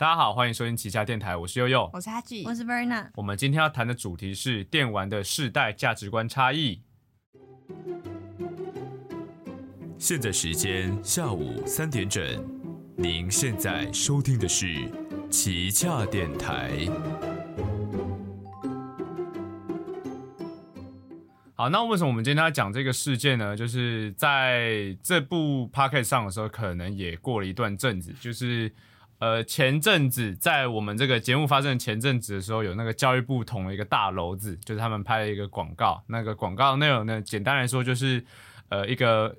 大家好，欢迎收听旗下电台，我是悠悠，我是阿吉，我是 Verna。我们今天要谈的主题是电玩的世代价值观差异。现在时间下午三点整，您现在收听的是旗下电台。好，那为什么我们今天要讲这个事件呢？就是在这部 p o c k e t 上的时候，可能也过了一段阵子。就是呃，前阵子在我们这个节目发生的前阵子的时候，有那个教育部捅了一个大篓子，就是他们拍了一个广告。那个广告内容呢，简单来说就是呃，一个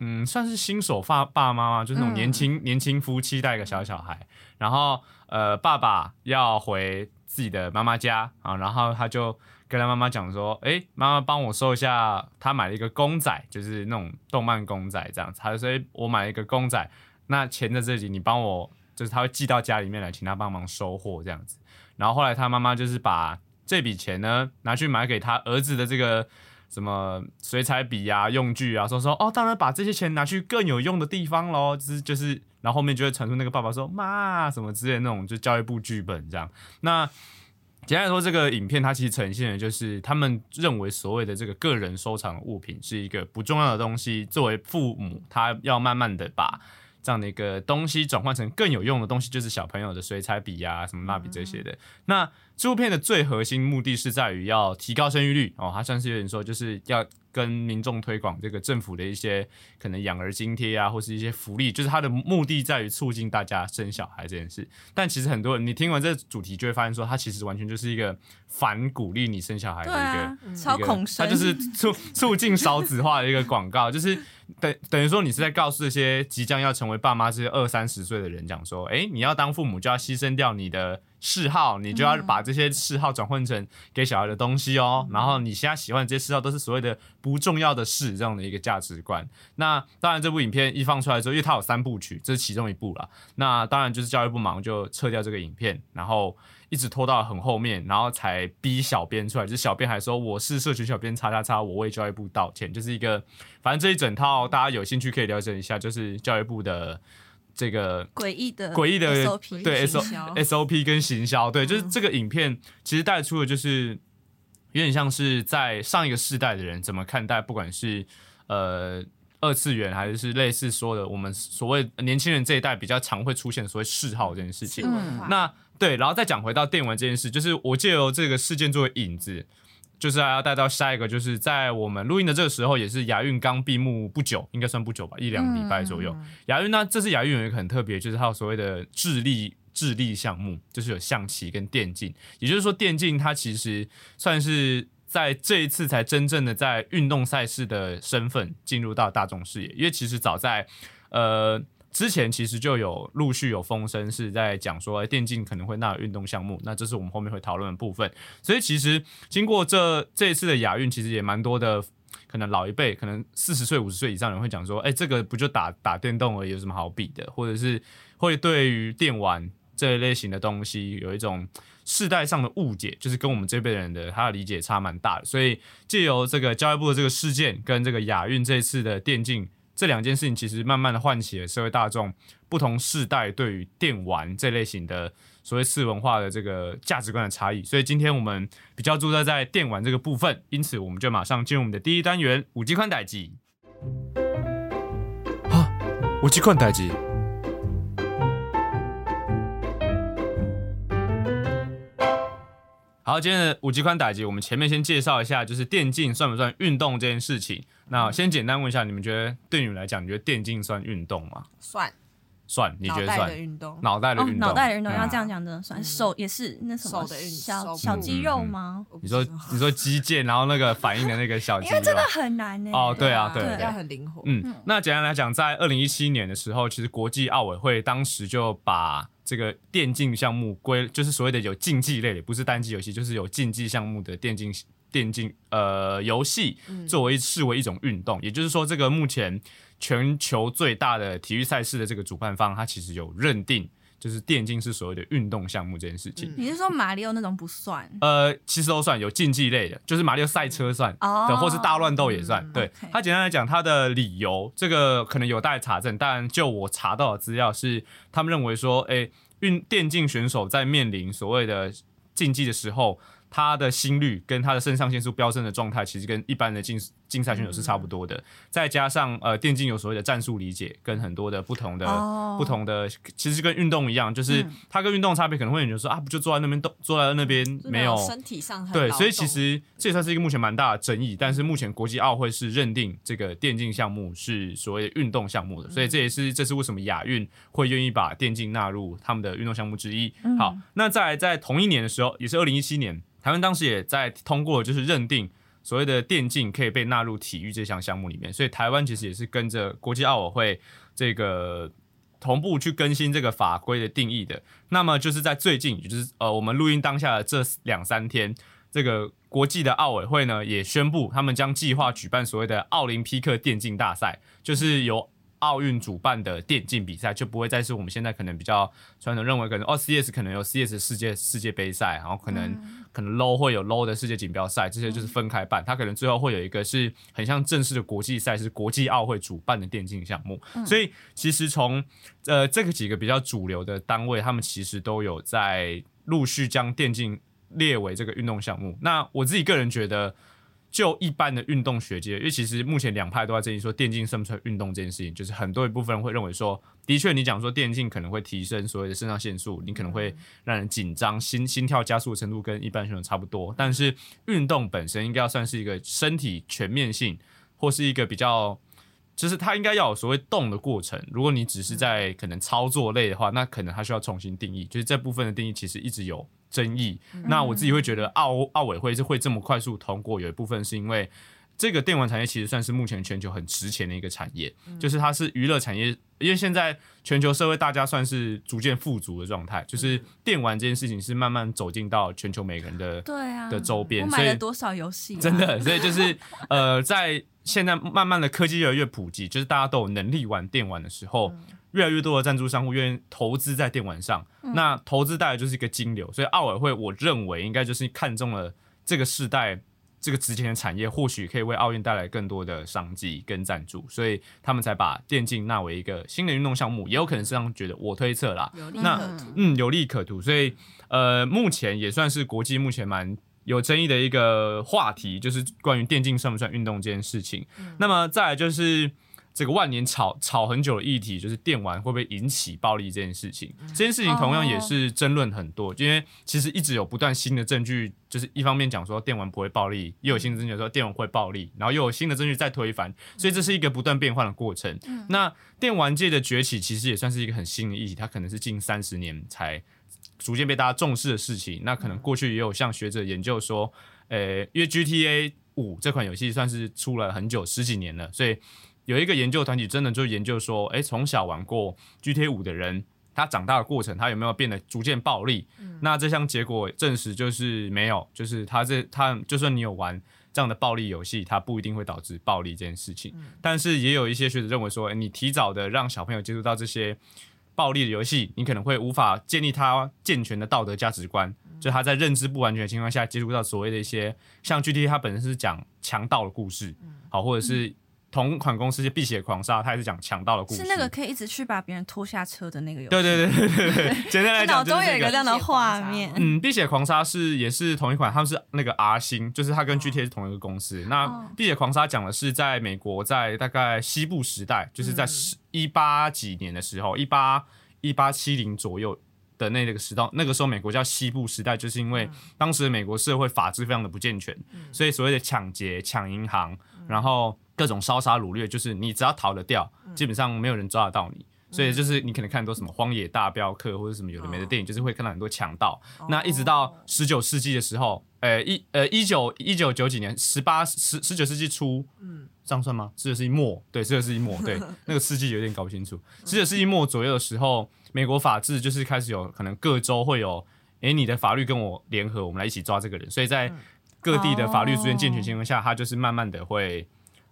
嗯，算是新手爸爸妈妈，就是那种年轻年轻夫妻带一个小小孩，然后呃，爸爸要回自己的妈妈家啊，然后他就。跟他妈妈讲说，哎，妈妈帮我收一下，他买了一个公仔，就是那种动漫公仔这样子。他就说，哎，我买了一个公仔，那钱在这里，你帮我，就是他会寄到家里面来，请他帮忙收货这样子。然后后来他妈妈就是把这笔钱呢拿去买给他儿子的这个什么水彩笔啊、用具啊，说说哦，当然把这些钱拿去更有用的地方喽。就是就是，然后后面就会传出那个爸爸说妈什么之类那种，就教育部剧本这样。那简单来说，这个影片它其实呈现的就是他们认为所谓的这个个人收藏物品是一个不重要的东西。作为父母，他要慢慢的把这样的一个东西转换成更有用的东西，就是小朋友的水彩笔呀、什么蜡笔这些的。那这部片的最核心目的是在于要提高生育率哦，它算是有点说就是要。跟民众推广这个政府的一些可能养儿津贴啊，或是一些福利，就是它的目的在于促进大家生小孩这件事。但其实很多人，你听完这主题就会发现，说它其实完全就是一个反鼓励你生小孩的一个超恐生，它就是促促进少子化的一个广告，就是等等于说你是在告诉这些即将要成为爸妈这些二三十岁的人讲说，哎，你要当父母就要牺牲掉你的。嗜好，你就要把这些嗜好转换成给小孩的东西哦。然后你现在喜欢这些嗜好，都是所谓的不重要的事，这样的一个价值观。那当然，这部影片一放出来之后，因为它有三部曲，这是其中一部了。那当然就是教育部忙就撤掉这个影片，然后一直拖到很后面，然后才逼小编出来。就是小编还说我是社群小编叉叉叉，我为教育部道歉。就是一个，反正这一整套大家有兴趣可以了解一下，就是教育部的。这个诡异的诡异的对 S O S O P 跟行销，对，就是这个影片其实带出的，就是有点像是在上一个世代的人怎么看待，不管是呃二次元还是是类似说的，我们所谓年轻人这一代比较常会出现所谓嗜好这件事情。那对，然后再讲回到电玩这件事，就是我借由这个事件作为引子。就是要带到下一个，就是在我们录音的这个时候，也是亚运刚闭幕不久，应该算不久吧，一两礼拜左右。亚运呢，这次亚运有一个很特别，就是它有所谓的智力智力项目，就是有象棋跟电竞。也就是说，电竞它其实算是在这一次才真正的在运动赛事的身份进入到大众视野，因为其实早在呃。之前其实就有陆续有风声是在讲说，电竞可能会纳入运动项目，那这是我们后面会讨论的部分。所以其实经过这这一次的亚运，其实也蛮多的，可能老一辈，可能四十岁、五十岁以上人会讲说，哎，这个不就打打电动而已，有什么好比的？或者是会对于电玩这一类型的东西有一种世代上的误解，就是跟我们这辈人的他的理解差蛮大的。所以借由这个教育部的这个事件，跟这个亚运这次的电竞。这两件事情其实慢慢的唤起了社会大众不同世代对于电玩这类型的所谓次文化的这个价值观的差异，所以今天我们比较注重在电玩这个部分，因此我们就马上进入我们的第一单元五 G 宽带机。啊，五 G 宽带机。好，今天的五级宽打击，我们前面先介绍一下，就是电竞算不算运动这件事情。那先简单问一下，你们觉得对你们来讲，你觉得电竞算运动吗？算，算，你觉得算？运动，脑袋的运动，脑袋的运动要这样讲的算。手也是那什么小小肌肉吗？你说你说肌腱，然后那个反应的那个小肌肉，因为真的很难呢。哦，对啊，对，要很灵活。嗯，那简单来讲，在二零一七年的时候，其实国际奥委会当时就把这个电竞项目归，就是所谓的有竞技类的，不是单机游戏，就是有竞技项目的电竞电竞呃游戏，作为视为一种运动。也就是说，这个目前全球最大的体育赛事的这个主办方，他其实有认定。就是电竞是所谓的运动项目这件事情，你是说马里奥那种不算？呃，其实都算，有竞技类的，就是马里奥赛车算，对，或是大乱斗也算。对，他简单来讲，他的理由这个可能有待查证，但就我查到的资料是，他们认为说，哎，运电竞选手在面临所谓的竞技的时候。他的心率跟他的肾上腺素飙升的状态，其实跟一般的竞竞赛选手是差不多的。再加上呃，电竞有所谓的战术理解，跟很多的不同的不同的，其实跟运动一样，就是它跟运动差别可能会有人说啊，不就坐在那边动，坐在那边没有身体上对，所以其实这也算是一个目前蛮大的争议。但是目前国际奥会是认定这个电竞项目是所谓的运动项目的，所以这也是这是为什么亚运会愿意把电竞纳入他们的运动项目之一。好，那在在同一年的时候，也是二零一七年。台湾当时也在通过，就是认定所谓的电竞可以被纳入体育这项项目里面，所以台湾其实也是跟着国际奥委会这个同步去更新这个法规的定义的。那么就是在最近，也就是呃我们录音当下的这两三天，这个国际的奥委会呢也宣布，他们将计划举办所谓的奥林匹克电竞大赛，就是由。奥运主办的电竞比赛就不会再是我们现在可能比较传统认为，可能哦，CS 可能有 CS 世界世界杯赛，然后可能可能 low 会有 low 的世界锦标赛，这些就是分开办。它可能最后会有一个是很像正式的国际赛，是国际奥会主办的电竞项目。所以其实从呃这个几个比较主流的单位，他们其实都有在陆续将电竞列为这个运动项目。那我自己个人觉得。就一般的运动学界，因为其实目前两派都在争议说电竞算不算运动这件事情，就是很多一部分人会认为说，的确你讲说电竞可能会提升所谓的肾上腺素，你可能会让人紧张，心心跳加速的程度跟一般选手差不多，但是运动本身应该要算是一个身体全面性，或是一个比较，就是它应该要有所谓动的过程。如果你只是在可能操作类的话，那可能它需要重新定义，就是这部分的定义其实一直有。争议，那我自己会觉得奥奥委会是会这么快速通过，有一部分是因为这个电玩产业其实算是目前全球很值钱的一个产业，就是它是娱乐产业，因为现在全球社会大家算是逐渐富足的状态，就是电玩这件事情是慢慢走进到全球每个人的对啊的周边，买了多少游戏？真的，所以就是呃，在现在慢慢的科技越来越普及，就是大家都有能力玩电玩的时候。越来越多的赞助商户愿意投资在电玩上，那投资带来就是一个金流，所以奥委会我认为应该就是看中了这个世代这个值钱的产业，或许可以为奥运带来更多的商机跟赞助，所以他们才把电竞纳为一个新的运动项目，也有可能是这样觉得，我推测啦。那嗯，有利可图，所以呃，目前也算是国际目前蛮有争议的一个话题，就是关于电竞算不算运动这件事情。那么再来就是。这个万年吵吵很久的议题，就是电玩会不会引起暴力这件事情。这件事情同样也是争论很多，因为其实一直有不断新的证据，就是一方面讲说电玩不会暴力，又有新的证据说电玩会暴力，然后又有新的证据再推翻，所以这是一个不断变换的过程。那电玩界的崛起其实也算是一个很新的议题，它可能是近三十年才逐渐被大家重视的事情。那可能过去也有像学者研究说，呃，因为 GTA 五这款游戏算是出了很久十几年了，所以。有一个研究团体真的就研究说，哎，从小玩过 GTA 五的人，他长大的过程，他有没有变得逐渐暴力？那这项结果证实就是没有，就是他这他就算你有玩这样的暴力游戏，它不一定会导致暴力这件事情。但是也有一些学者认为说，你提早的让小朋友接触到这些暴力的游戏，你可能会无法建立他健全的道德价值观，就他在认知不完全的情况下接触到所谓的一些像 GTA，它本身是讲强盗的故事，好或者是。同款公司《碧血狂杀》，它也是讲强盗的故事，是那个可以一直去把别人拖下车的那个游戏。对对对对对，简单 来讲，脑中有一个这样的画面。嗯，《碧血狂杀》是也是同一款，他们是那个 R 星，就是它跟 GTA 是同一个公司。那《碧血狂杀》讲的是在美国，在大概西部时代，就是在十一八几年的时候，一八一八七零左右的那个时代，那个时候美国叫西部时代，就是因为当时的美国社会法制非常的不健全，所以所谓的抢劫、抢银行，然后。各种烧杀掳掠，就是你只要逃得掉，基本上没有人抓得到你。所以就是你可能看很多什么《荒野大镖客》或者什么有的没的电影，就是会看到很多强盗。那一直到十九世纪的时候，呃一呃一九一九九几年，十八十十九世纪初，嗯，这样算吗？十九世纪末，对，十九世纪末，对，那个世纪有点搞不清楚。十九世纪末左右的时候，美国法治就是开始有可能各州会有，哎，你的法律跟我联合，我们来一起抓这个人。所以在各地的法律逐渐健全情况下，它就是慢慢的会。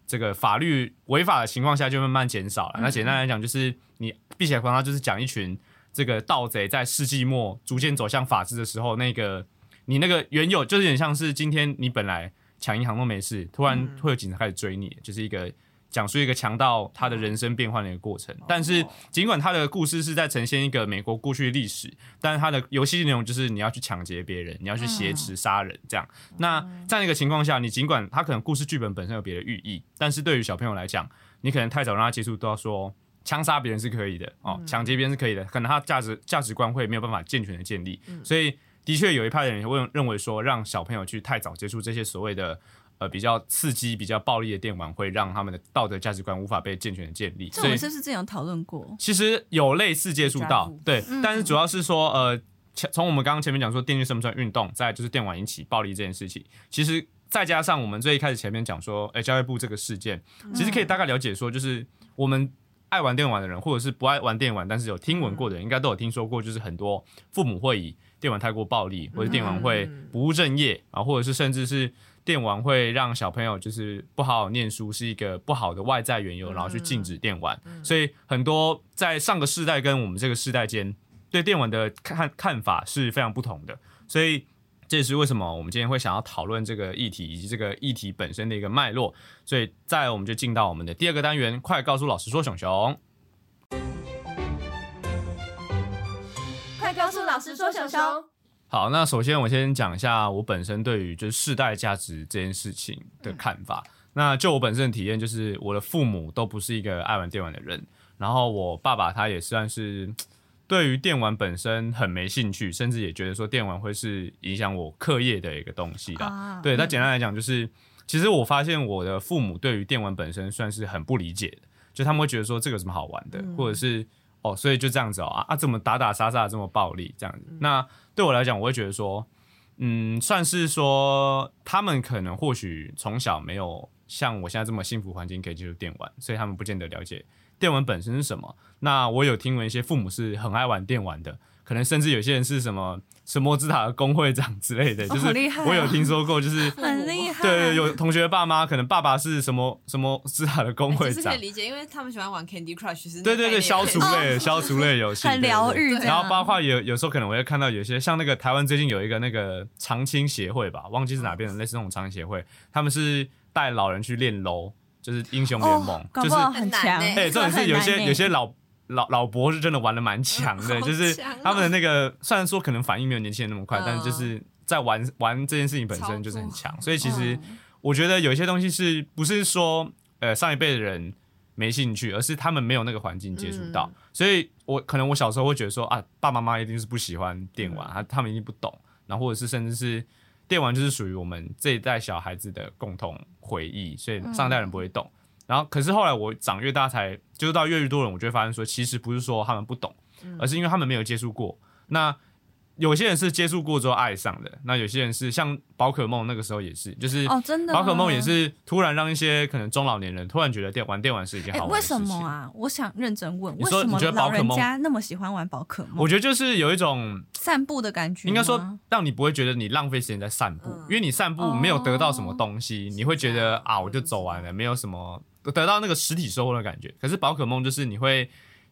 这个法律违法的情况下就慢慢减少了。那简单来讲，就是你碧血狂，它就是讲一群这个盗贼在世纪末逐渐走向法治的时候，那个你那个原有就是有点像是今天你本来抢银行都没事，突然会有警察开始追你，就是一个讲述一个强盗他的人生变换的一个过程。但是尽管他的故事是在呈现一个美国过去的历史，但是他的游戏内容就是你要去抢劫别人，你要去挟持杀人这样。那这样一个情况下，你尽管他可能故事剧本本身有别的寓意，但是对于小朋友来讲，你可能太早让他接触到说枪杀别人是可以的哦，抢劫别人是可以的，可能他价值价值观会没有办法健全的建立。所以的确有一派的人会认为说，让小朋友去太早接触这些所谓的。呃，比较刺激、比较暴力的电玩会让他们的道德价值观无法被健全的建立。这我们是不是之前有讨论过？其实有类似接触到，对，但是主要是说，呃，从我们刚刚前面讲说电竞算不算运动，再就是电玩引起暴力这件事情，其实再加上我们最一开始前面讲说，哎，教育部这个事件，其实可以大概了解说，就是我们爱玩电玩的人，或者是不爱玩电玩，但是有听闻过的人，应该都有听说过，就是很多父母会以电玩太过暴力，或者电玩会不务正业啊，或者是甚至是。电玩会让小朋友就是不好好念书，是一个不好的外在缘由，然后去禁止电玩。所以很多在上个世代跟我们这个世代间对电玩的看看法是非常不同的。所以这也是为什么我们今天会想要讨论这个议题以及这个议题本身的一个脉络。所以再我们就进到我们的第二个单元，快告诉老师说，熊熊，快告诉老师说，熊熊。好，那首先我先讲一下我本身对于就是世代价值这件事情的看法。那就我本身的体验，就是我的父母都不是一个爱玩电玩的人，然后我爸爸他也算是对于电玩本身很没兴趣，甚至也觉得说电玩会是影响我课业的一个东西的。对，那简单来讲就是，其实我发现我的父母对于电玩本身算是很不理解的，就他们会觉得说这个有什么好玩的，或者是哦，所以就这样子哦啊，怎么打打杀杀这么暴力这样子？那对我来讲，我会觉得说，嗯，算是说他们可能或许从小没有像我现在这么幸福环境可以接触电玩，所以他们不见得了解电玩本身是什么。那我有听闻一些父母是很爱玩电玩的。可能甚至有些人是什么什么之塔的工会长之类的，就是我有听说过，就是很厉害。对，有同学爸妈可能爸爸是什么什么之塔的工会长，可以理解，因为他们喜欢玩 Candy Crush，对对对，消 除类消除类游戏，很疗愈。然后包括有有时候可能我会看到有些像那个台湾最近有一个那个长青协会吧，忘记是哪边的，类似那种长青协会，他们是带老人去练 LO，就是英雄联盟，就是很强。哎，这种是有些有些老。老老伯是真的玩的蛮强的，就是他们的那个虽然说可能反应没有年轻人那么快，但是就是在玩玩这件事情本身就是很强。所以其实我觉得有一些东西是不是说呃上一辈的人没兴趣，而是他们没有那个环境接触到。所以我可能我小时候会觉得说啊，爸爸妈妈一定是不喜欢电玩，他他们一定不懂，然后或者是甚至是电玩就是属于我们这一代小孩子的共同回忆，所以上一代人不会懂。然后，可是后来我长越大，才就是到越来越多人，我就会发现说，其实不是说他们不懂，而是因为他们没有接触过。那有些人是接触过之后爱上的，那有些人是像宝可梦那个时候也是，就是哦，真的，宝可梦也是突然让一些可能中老年人突然觉得电玩电玩是一件好玩的事情。为什么啊？我想认真问，为什么老人家那么喜欢玩宝可梦？我觉得就是有一种散步的感觉，应该说让你不会觉得你浪费时间在散步，因为你散步没有得到什么东西，你会觉得啊，我就走完了，没有什么得到那个实体收获的感觉。可是宝可梦就是你会。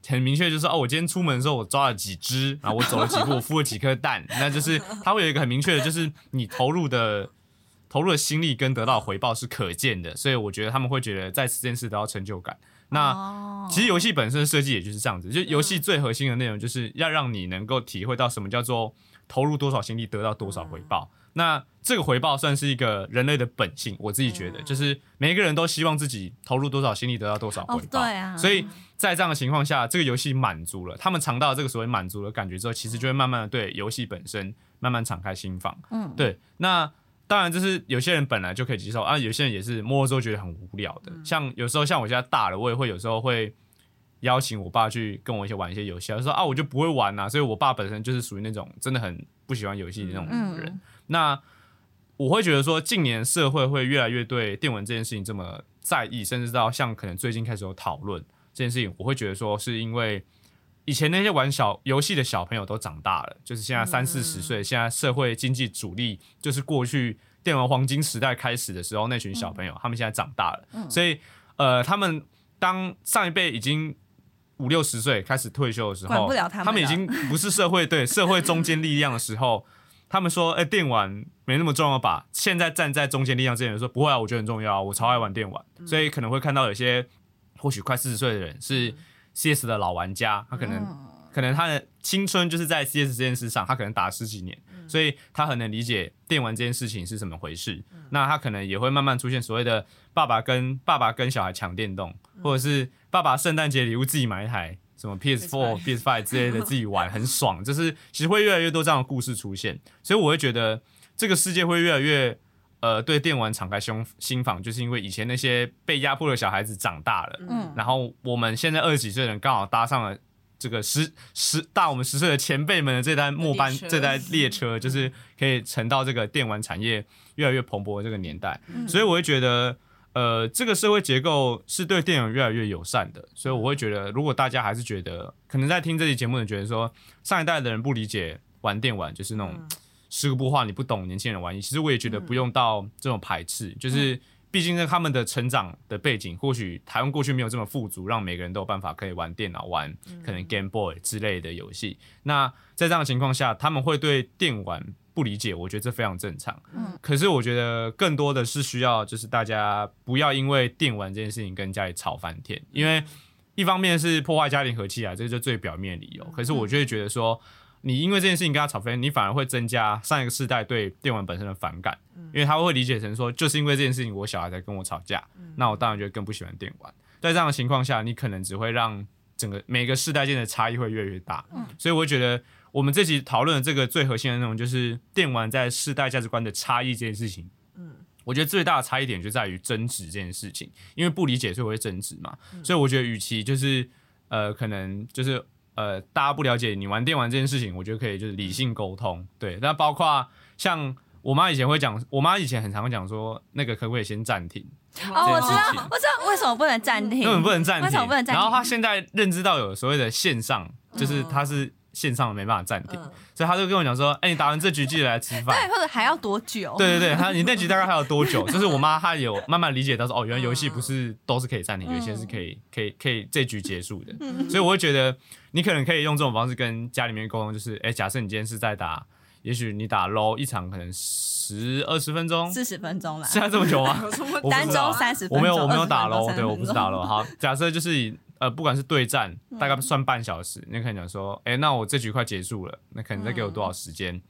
很明确，就是哦，我今天出门的时候，我抓了几只，然后我走了几步，我孵了几颗蛋，那就是它会有一个很明确的，就是你投入的 投入的心力跟得到回报是可见的，所以我觉得他们会觉得在这件事得到成就感。那其实游戏本身的设计也就是这样子，就游戏最核心的内容就是要让你能够体会到什么叫做投入多少心力得到多少回报。那这个回报算是一个人类的本性，我自己觉得，就是每一个人都希望自己投入多少心力得到多少回报。对啊，所以在这样的情况下，这个游戏满足了他们尝到这个所谓满足的感觉之后，其实就会慢慢的对游戏本身慢慢敞开心房。嗯，对。那当然，就是有些人本来就可以接受啊，有些人也是摸了之后觉得很无聊的。像有时候像我现在大了，我也会有时候会邀请我爸去跟我一起玩一些游戏，他说啊，我就不会玩呐。所以我爸本身就是属于那种真的很不喜欢游戏的那种人。那我会觉得说，近年社会会越来越对电玩这件事情这么在意，甚至到像可能最近开始有讨论这件事情。我会觉得说，是因为以前那些玩小游戏的小朋友都长大了，就是现在三四十岁，现在社会经济主力就是过去电玩黄金时代开始的时候那群小朋友，他们现在长大了，所以呃，他们当上一辈已经五六十岁开始退休的时候，他们已经不是社会对社会中坚力量的时候。他们说，哎，电玩没那么重要吧？现在站在中坚力量这些人说，不会啊，我觉得很重要，我超爱玩电玩，所以可能会看到有些或许快四十岁的人是 CS 的老玩家，他可能可能他的青春就是在 CS 这件事上，他可能打十几年，所以他很能理解电玩这件事情是怎么回事。那他可能也会慢慢出现所谓的爸爸跟爸爸跟小孩抢电动，或者是爸爸圣诞节礼物自己买一台。什么 PS Four、PS Five 之类的自己玩很爽，就是其实会越来越多这样的故事出现，所以我会觉得这个世界会越来越呃对电玩敞开胸心房，就是因为以前那些被压迫的小孩子长大了，嗯，然后我们现在二十几岁的人刚好搭上了这个十十大我们十岁的前辈们的这单末班这代列车，就是可以乘到这个电玩产业越来越蓬勃的这个年代，所以我会觉得。呃，这个社会结构是对电影越来越友善的，所以我会觉得，如果大家还是觉得，可能在听这期节目的人觉得说，上一代的人不理解玩电玩，就是那种十个不画你不懂年轻人玩意，其实我也觉得不用到这种排斥，就是毕竟在他们的成长的背景，或许台湾过去没有这么富足，让每个人都有办法可以玩电脑、玩可能 Game Boy 之类的游戏。那在这样的情况下，他们会对电玩。不理解，我觉得这非常正常。嗯，可是我觉得更多的是需要，就是大家不要因为电玩这件事情跟家里吵翻天。因为一方面是破坏家庭和气啊，这个就最表面理由。可是我就会觉得说，你因为这件事情跟他吵翻，你反而会增加上一个世代对电玩本身的反感。因为他会理解成说，就是因为这件事情，我小孩才跟我吵架。那我当然就更不喜欢电玩。在这样的情况下，你可能只会让整个每个世代间的差异会越来越大。嗯，所以我觉得。我们这集讨论的这个最核心的内容，就是电玩在世代价值观的差异这件事情。嗯，我觉得最大的差异点就在于争执这件事情，因为不理解所以会争执嘛。所以我觉得，与其就是呃，可能就是呃，大家不了解你玩电玩这件事情，我觉得可以就是理性沟通。对，那包括像我妈以前会讲，我妈以前很常讲说，那个可不可以先暂停？哦，我知道，我知道为什么不能暂停，根本不能暂停，为什么不能暂停？然后她现在认知到有所谓的线上，就是她是。线上没办法暂停，所以他就跟我讲说：“哎，你打完这局记得来吃饭。”对，或者还要多久？对对对，他你那局大概还要多久？就是我妈她有慢慢理解到说：“哦，原来游戏不是都是可以暂停，有些是可以可以可以这局结束的。”所以我会觉得你可能可以用这种方式跟家里面沟通，就是哎，假设你今天是在打，也许你打 low 一场可能十二十分钟、四十分钟了，现在这么久吗？单周三十，我没有我没有打 low，对，我不是打 low。好，假设就是以。呃，不管是对战，大概算半小时，你可能讲说，哎，那我这局快结束了，那可能再给我多少时间？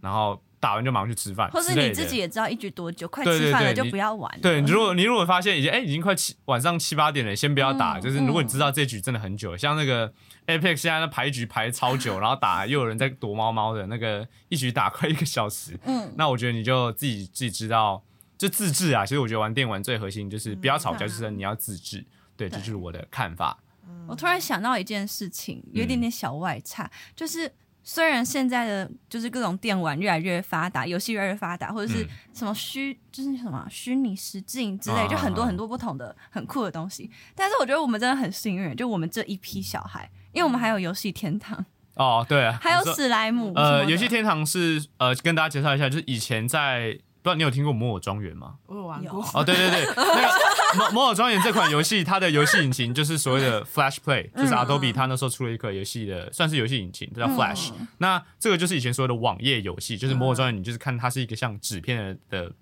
然后打完就马上去吃饭，或是你自己也知道一局多久，快吃饭了就不要玩。对，如果你如果发现已经哎已经快七晚上七八点了，先不要打。就是如果你知道这局真的很久，像那个 Apex 现在那排局排超久，然后打又有人在躲猫猫的那个一局打快一个小时，嗯，那我觉得你就自己自己知道，就自制啊。其实我觉得玩电玩最核心就是不要吵架，就是你要自制。对，这就是我的看法。我突然想到一件事情，有一点点小外差，就是虽然现在的就是各种电玩越来越发达，游戏越来越发达，或者是什么虚就是什么虚拟实境之类，就很多很多不同的很酷的东西。但是我觉得我们真的很幸运，就我们这一批小孩，因为我们还有游戏天堂哦，对，还有史莱姆。呃，游戏天堂是呃，跟大家介绍一下，就是以前在。不知道你有听过《摩尔庄园》吗？我有玩过。哦，对对对，那个《摩摩尔庄园》这款游戏，它的游戏引擎就是所谓的 Flash Play，就是 Adobe 它那时候出了一个游戏的，算是游戏引擎，叫 Flash。那这个就是以前所有的网页游戏，就是《摩尔庄园》，你就是看它是一个像纸片的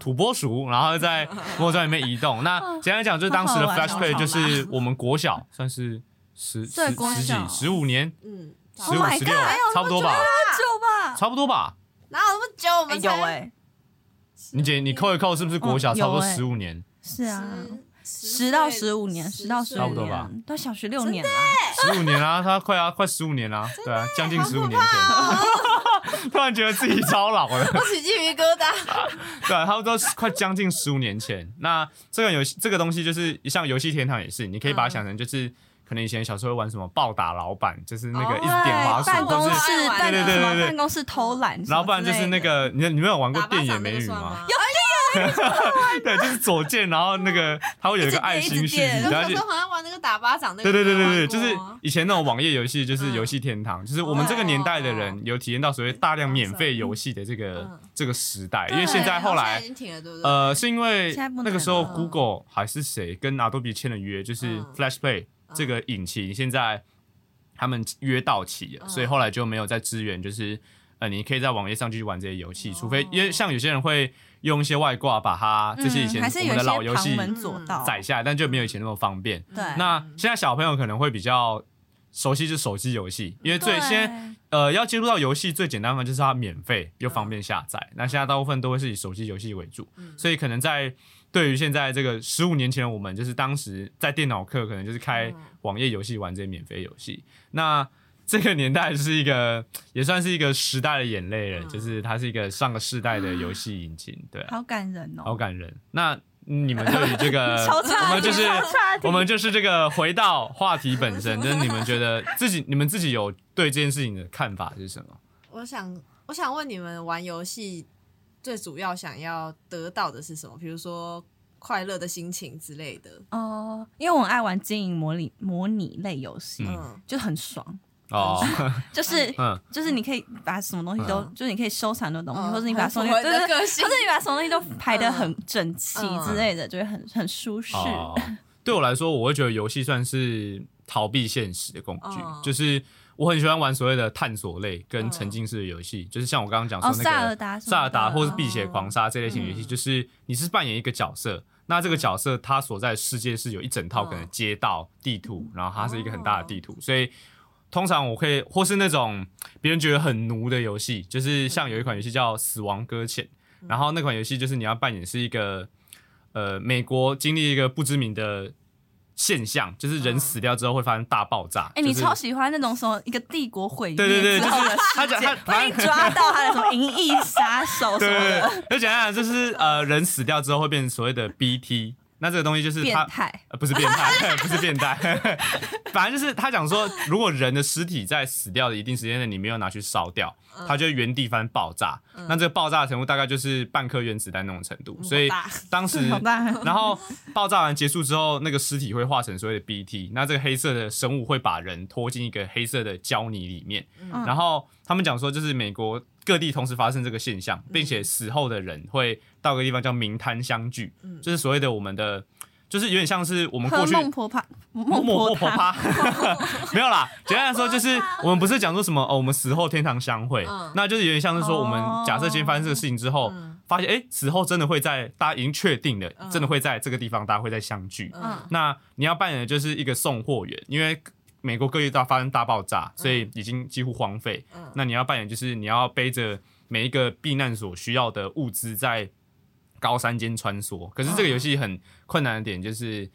土拨鼠，然后在摩尔庄园里面移动。那简单讲，就是当时的 Flash Play，就是我们国小算是十十十几十五年，嗯，十五十六，差不多吧，差不多吧，哪有那么久？我们有哎。你姐，你扣一扣，是不是国小差不多十五年？是啊，十到十五年，十到十五年，差不多吧。到小学六年了，十五年啊，他快啊，快十五年了，对啊，将近十五年前。突然觉得自己超老了，我起鸡皮疙瘩。对啊，差不多快将近十五年前。那这个游戏，这个东西就是像游戏天堂也是，你可以把它想成就是。可能以前小时候玩什么暴打老板，就是那个一直点滑鼠，办公室对对对对对，办公室偷懒，然后不然就是那个你你没有玩过电眼美女吗？对，就是左键，然后那个 它会有一个爱心序，然后就好像玩那个打巴掌那个，对对对对对，就是以前那种网页游戏，就是游戏天堂，就是我们这个年代的人有体验到所谓大量免费游戏的这个这个时代，因为现在后来呃是因为那个时候 Google 还是谁跟 Adobe 签了约，就是 Flash Play。这个引擎现在他们约到期了，所以后来就没有再支援，就是呃，你可以在网页上继续玩这些游哦。戏，除非因为像有些人会用一些外挂把它这些以前我们的老游戏。载下来，但就没有以前那么方便。对，那现在小朋友可能会比较熟悉就是手机游戏，因为最先呃要接触到游戏最简单的就是它免费又方便下载。那现在大部分都会是以手机游戏为主，所以可能在对于现在这个十五年前的我们，就是当时在电脑课可能就是开网页游戏玩这些免费游戏。那这个年代是一个也算是一个时代的眼泪了，就是它是一个上个世代的游戏引擎，对啊、好感人哦。好感人。那你们对于这个，我们就是我们就是这个回到话题本身，就是你们觉得自己你们自己有对这件事情的看法是什么？我想，我想问你们玩游戏最主要想要得到的是什么？比如说快乐的心情之类的。哦，因为我很爱玩经营模拟模拟类游戏，嗯，就很爽。哦，就是嗯，就是你可以把什么东西都，嗯。就是你可以收藏的东西，嗯或者你把什么很符合东西，对对，你的个性。或者你把什么东西都排的很整齐嗯。之类的，就会很很舒适。哦，对我来说，我会觉得游戏算是逃避现实的工具，嗯。就是我很喜欢玩所谓的探索类跟沉浸式的游戏，就是像我刚刚讲说哦，那萨尔个萨尔达或是嗯碧血狂杀这类型游戏，就是你是扮演一个角色，那这个角色他所在的世界是有一整套可能街道地图，然后它是一个很大的地图，所以通常我可以或是那种别人觉得很奴的游戏，就是像有一款游戏叫《死亡搁浅》，然后那款游戏就是你要扮演是一个呃美国经历一个不知名的。现象就是人死掉之后会发生大爆炸。哎，你就是超喜欢那种什么一个帝国毁灭对对对，就是之后的他讲他被你 抓到他的什么银翼杀手什么的，对对，就简单讲就是呃，人死掉之后会变成所谓的 BT，那这个东西就是他变态。呃不是变态，不是变态，反正就是他讲说，如果人的尸体在死掉的一定时间内你没有拿去烧掉，它就原地发生爆炸。那这个爆炸的程度大概就是半颗原子弹那种程度，所以大。当时 然后爆炸完结束之后，那个尸体会化成所谓的 BT，那这个黑色的生物会把人拖进一个黑色的胶泥里面，嗯。然后他们讲说，就是美国各地同时发生这个现象，并且死后的人会到个地方叫冥滩相聚，就是所谓的我们的，就是有点像是我们过去孟婆汤，孟孟婆孟婆汤，趴，没有啦。简单来说，就是我们不是讲说什么哦，我们死后天堂相会，嗯。那就是有点像是说，我们假设今天发生这个事情之后，发现哎，诶死后真的会在大家已经确定了，真的会在这个地方大家会再相聚。嗯。那你要扮演的就是一个送货员，因为美国各地都要发生大爆炸，所以已经几乎荒废。那你要扮演就是你要背着每一个避难所需要的物资在高山间穿梭。可是这个游戏很困难的点就是，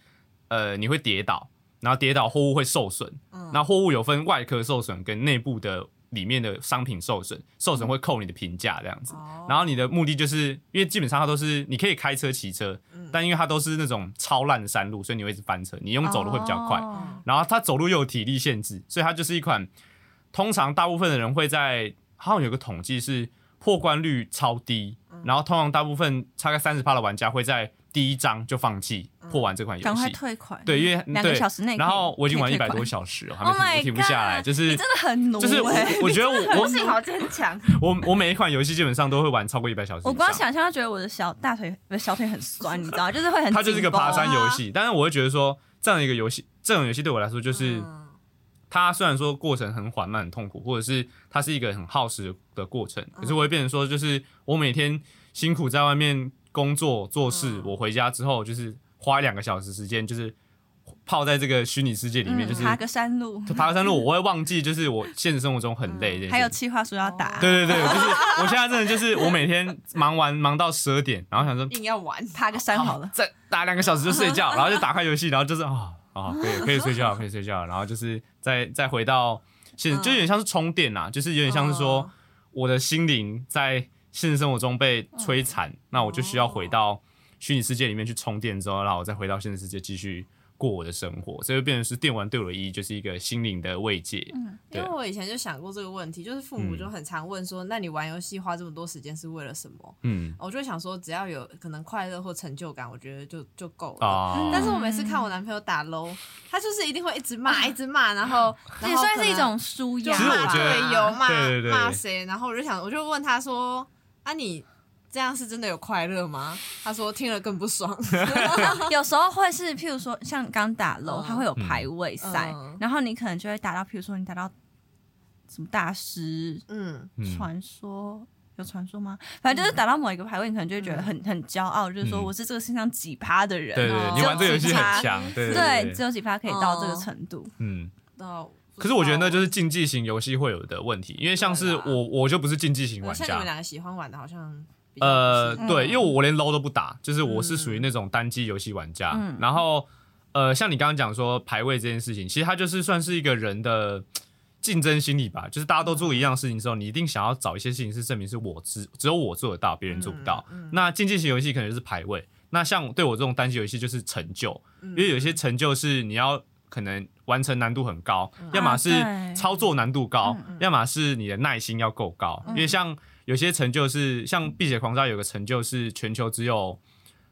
呃，你会跌倒，然后跌倒货物会受损。那货物有分外壳受损跟内部的里面的商品受损，受损会扣你的评价这样子。然后你的目的就是因为基本上它都是你可以开车骑车，但因为它都是那种超烂的山路，所以你会一直翻车，你用走路会比较快。哦。然后它走路又有体力限制，所以它就是一款通常大部分的人会在好像有个统计是破关率超低，然后通常大部分差个三十趴的玩家会在第一章就放弃破完这款游赶快戏。退款。对，因为两个小时内然后我已经玩一百多小时了，还 Oh 没停我停不下来，就是真的很努就是我觉得我我性好坚强。我我每一款游戏基本上都会玩超过一百小时。我光想象就觉得我的小大腿、不是小腿很酸，你知道，就是会很。它就是一个爬山游啊戏，但是我会觉得说这样一个游戏，这种游戏对我来说就是。嗯它虽然说过程很缓慢、很痛苦，或者是它是一个很耗时的过程，可是我会变成说，就是我每天辛苦在外面工作做事，我回家之后就是花两个小时时间，就是泡在这个虚拟世界里面，就是嗯爬个山路，爬个山路，我会忘记就是我现实生活中很累 还有计划书要打，对对对，就是我现在真的就是我每天忙完忙到十二点，然后想说硬要玩，爬个山好了。再打两个小时就睡觉，然后就打开游戏，然后就是啊啊，可以可以睡觉，可以睡觉，然后就是再再回到现，就有点像是充电呐，就是有点像是说我的心灵在现实生活中被摧残，那我就需要回到虚拟世界里面去充电之后，然后我再回到现实世界继续过我的生活，所以就变成是电玩对我的意义就是一个心灵的慰藉。嗯因为我以前就想过这个问题，就是父母就很常问说，那你玩游戏花这么多时间是为了什么？嗯我就想说，只要有可能快乐或成就感，我觉得就就够了。啊，但是我每次看我男朋友打 low，他就是一定会一直骂，一直骂，然后 也算是一种舒就压。其实我骂觉得队友，骂对对对骂谁，然后我就想，我就问他说：“啊，你这样是真的有快乐吗？”他说听了更不爽。有时候会是，譬如说像刚打楼，嗯它会有排位赛嗯，然后你可能就会打到，譬如说你打到什么大师嗯，嗯传说。有传说吗？反正就是打到某一个排位，你可能就会觉得很很骄傲，就是说嗯我是这个世界上几趴的人。对对，哦对你玩这游戏很强，对对，对只，有几趴可以到这个程度。嗯。到。可是我觉得那就是竞技型游戏会有的问题，因为像是我我就不是竞技型玩家。像你们，两个喜欢玩的，好像呃对，嗯因为我连 low 都不打，就是我是属于那种单机游戏玩家。嗯。然后，呃，像你刚刚讲说排位这件事情，其实它就是算是一个人的竞争心理吧，就是大家都做一样事情之后，你一定想要找一些事情是证明是我只只有我做得到，别人做不到。嗯。那竞技型游戏可能就是排位，那像对我这种单机游戏就是成就，嗯因为有些成就是你要可能完成难度很高，嗯要么是操作难度高，嗯要么是你的耐心要够高。因为像有些成就是像《碧血狂杀》有个成就是全球只有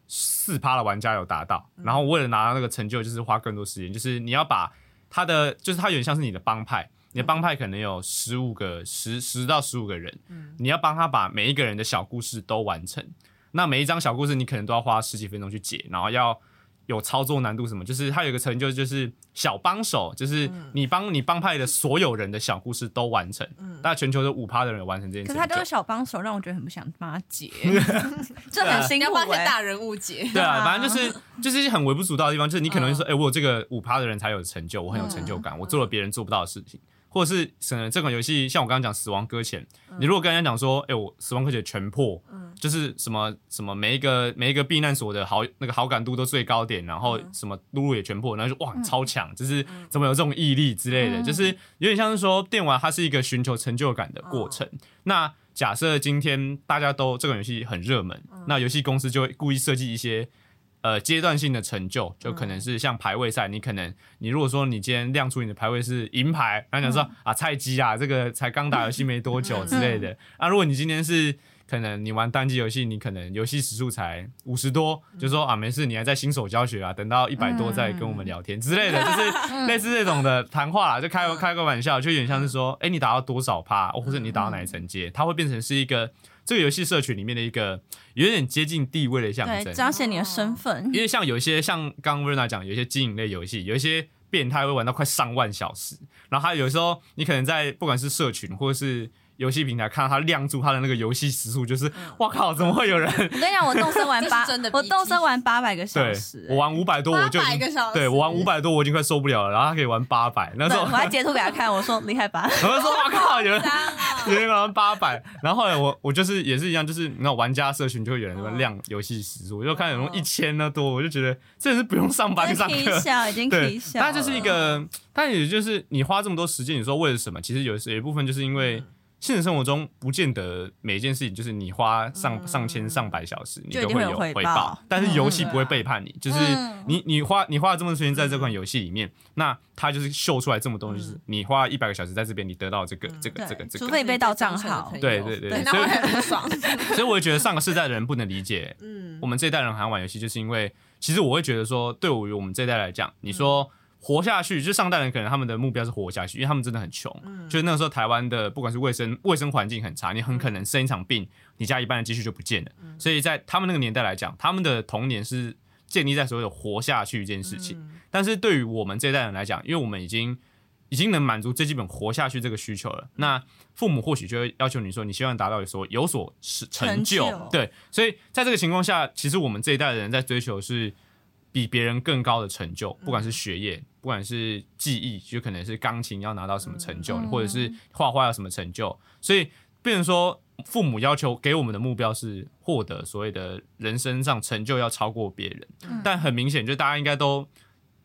四趴的玩家有达到，然后为了拿到那个成就，就是花更多时间，就是你要把他的就是他有点像是你的帮派。你的帮派可能有十五个、十十到十五个人，你要帮他把每一个人的小故事都完成。那每一张小故事你可能都要花十几分钟去解，然后要有操作难度什么，就是它有一个成就就是小帮手，就是你帮你帮派的所有人的小故事都完成。大概全球的五趴的人有完成这件事情。可是他都是小帮手，让我觉得很不想帮他解，这很辛苦你要帮一些哎。大人物解。对啊，反正就是就是一些很微不足道的地方，就是你可能会说，哎、我有这个五趴的人才有成就，我很有成就感，我做了别人做不到的事情，或者是可能这款游戏像我刚刚讲《死亡搁浅》，你如果跟人家讲说，哎、我《死亡搁浅》全破，就是什么什么每一个每一个避难所的好那个好感度都最高点，然后什么露露也全破，然后就哇超强，就是怎么有这种毅力之类的，就是有点像是说电玩它是一个寻求成就感的过程。那假设今天大家都这个游戏很热门，那游戏公司就会故意设计一些呃阶段性的成就，就可能是像排位赛，你可能你如果说你今天亮出你的排位是银牌，然后讲说、啊菜鸡啊，这个才刚打游戏没多久之类的。啊，如果你今天是可能你玩单机游戏，你可能游戏时数才五十多，就说啊没事，你还在新手教学啊，等到一百多再跟我们聊天。之类的，就是类似这种的谈话啦，就开开个玩笑，就有点像是说，哎、你打到多少趴，或者你打到哪一层阶，它会变成是一个这个游戏社群里面的一个有点接近地位的象对，征。彰显你的身份。因为像有一些像刚刚 Verna 讲，有一些经营类游戏，有一些变态会玩到快上万小时，然后还有时候你可能在不管是社群或者是游戏平台看到他亮出他的那个游戏时速，就是哇靠，怎么会有人？我跟你讲，我动身玩八真的，我动身玩八百个小对时，我玩五百多我就已800个小时对我玩五百多我已经快受不了了，然后他可以玩八百，那时，候我还截图给他看，我说厉害吧？然后就说哇靠，有人有人玩八百，然后后来我我就是也是一样，就是你知道玩家社群就会有人在亮游戏时速，我就看有人一千呢多，我就觉得真的是不用上班上课 K，笑，已经对了。就是一个，但也就是你花这么多时间，你说为了什么？其实有有一部分就是因为现实生活中不见得每一件事情就是你花上上千上百小时，你都会有回回报但是游戏嗯不会背叛你，就是嗯你你花你花了这么多时间在这款游戏里面，那它就是秀出来这么多，就是你花一百个小时在这边，你得到这个这个这个对，这个。除非你被盗账号。对对对所以很爽。所以我也觉得上个世代的人不能理解，嗯我们这一代人好像玩游戏，就是因为其实我会觉得说，对于我们这一代来讲，你说活下去，就上代人可能他们的目标是活下去，因为他们真的很穷，就是那个时候台湾的不管是卫生卫生环境很差，你很可能生一场病，你家一半的积蓄就不见了。所以在他们那个年代来讲，他们的童年是建立在所谓的活下去这件事情。但是对于我们这一代人来讲，因为我们已经已经能满足最基本活下去这个需求了，那父母或许就会要求你说，你希望达到有所有所是成就，成就。对，所以在这个情况下，其实我们这一代的人在追求是比别人更高的成就，不管是学业，不管是技艺，就可能是钢琴要拿到什么成就，嗯或者是画画要什么成就，所以变成说。父母要求给我们的目标是获得所谓的人生上成就要超过别人，但很明显，就大家应该都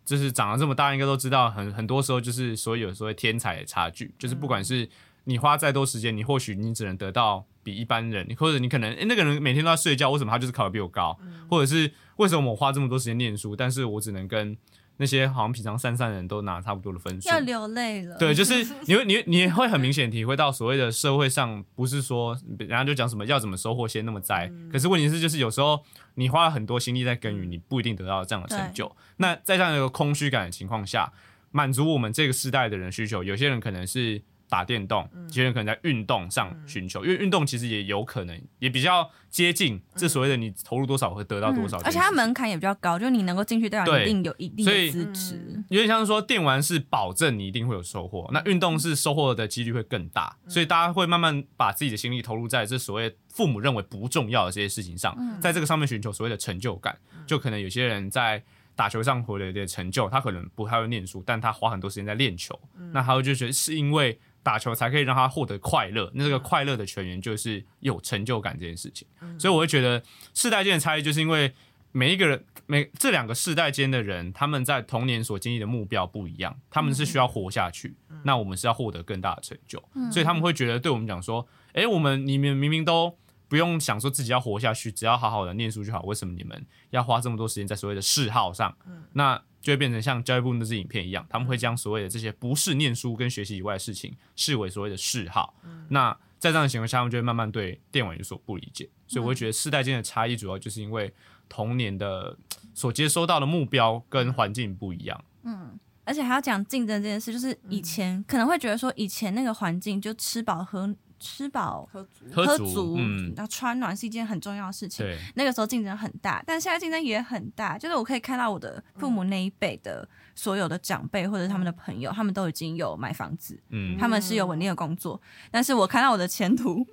就是长了这么大，应该都知道很很多时候就是所以有所谓天才的差距，就是不管是你花再多时间，你或许你只能得到比一般人，或者你可能、诶那个人每天都在睡觉，为什么他就是考得比我高？或者是为什么我花这么多时间念书，但是我只能跟那些好像平常散散的人都拿差不多的分数？要流泪了。对，就是 你会你你会很明显体会到所谓的社会上不是说人家就讲什么要怎么收获先那么栽，可是问题是就是有时候你花了很多心力在耕耘，你不一定得到这样的成就。那在这样一个空虚感的情况下，满足我们这个时代的人需求，有些人可能是打电动，有些人可能在运动上寻求，因为运动其实也有可能也比较接近这所谓的你投入多少会得到多少、嗯而且它门槛也比较高，就是你能够进去，代表你一定有一定的资质。有点像是说电玩是保证你一定会有收获，那运动是收获的几率会更大，所以大家会慢慢把自己的心力投入在这所谓父母认为不重要的这些事情上，在这个上面寻求所谓的成就感。就可能有些人在打球上获得一点成就，他可能不太会念书，但他花很多时间在练球，那他会就觉得是因为打球才可以让他获得快乐，那这个快乐的泉源就是有成就感这件事情。所以我会觉得世代间的差异，就是因为每一个人每这两个世代间的人，他们在童年所经历的目标不一样，他们是需要活下去，那我们是要获得更大的成就，所以他们会觉得对我们讲说，诶，我们你们明明都不用想说自己要活下去，只要好好的念书就好，为什么你们要花这么多时间在所谓的嗜好上？那就会变成像教育部那支影片一样，他们会将所谓的这些不是念书跟学习以外的事情视为所谓的嗜好。那在这样的情况下，他们就会慢慢对电玩有所不理解。所以我会觉得世代间的差异，主要就是因为童年的所接收到的目标跟环境不一样。嗯而且还要讲竞争这件事，就是以前可能会觉得说，以前那个环境就吃饱喝吃饱喝足喝足足，嗯然后穿暖是一件很重要的事情。对，那个时候竞争很大，但现在竞争也很大。就是我可以看到我的父母那一辈的所有的长辈或者他们的朋友，他们都已经有买房子，嗯，他们是有稳定的工作。但是我看到我的前途，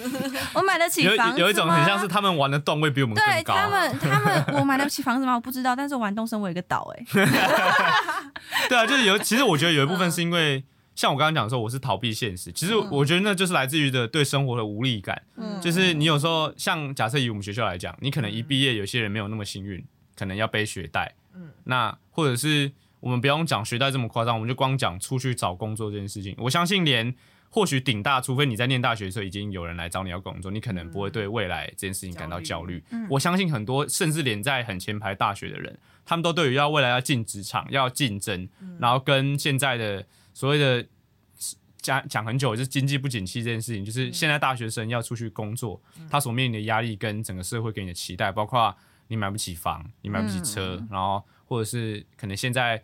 我买得起房子有一种很像是他们玩的段位比我们高。他们，他们我买得起房子吗？我不知道，但是我玩动身我有一个岛、哎，对啊，就是有，其实我觉得有一部分是因为，像我刚刚讲说，我是逃避现实。其实我觉得那就是来自于的对生活的无力感。嗯就是你有时候，像假设以我们学校来讲，你可能一毕业，有些人没有那么幸运，可能要背学贷。嗯那或者是我们不用讲学贷这么夸张，我们就光讲出去找工作这件事情。我相信连或许顶大，除非你在念大学的时候已经有人来找你要工作，你可能不会对未来这件事情感到焦虑。嗯我相信很多甚至连在很前排大学的人，他们都对于要未来要进职场、要竞争，然后跟现在的所谓的讲讲很久，就是经济不景气这件事情，就是现在大学生要出去工作，他所面临的压力跟整个社会给你的期待，包括你买不起房，你买不起车，然后或者是可能现在。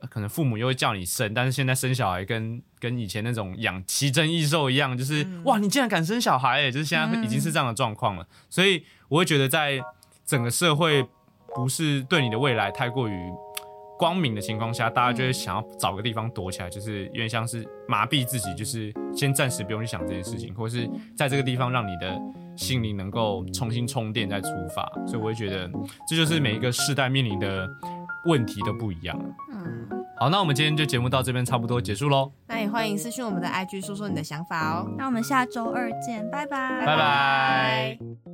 呃可能父母又会叫你生，但是现在生小孩跟跟以前那种养奇珍异兽一样，就是、哇，你竟然敢生小孩哎，就是现在已经是这样的状况了。所以我会觉得，在整个社会不是对你的未来太过于光明的情况下，大家就会想要找个地方躲起来，就是有点像是麻痹自己，就是先暂时不用去想这件事情，或是在这个地方让你的心灵能够重新充电再出发。所以我会觉得，这就是每一个世代面临的问题都不一样。嗯，好，那我们今天就节目到这边差不多结束喽，那也欢迎私讯我们的 IG 说说你的想法哦。那我们下周二见，拜拜，拜拜。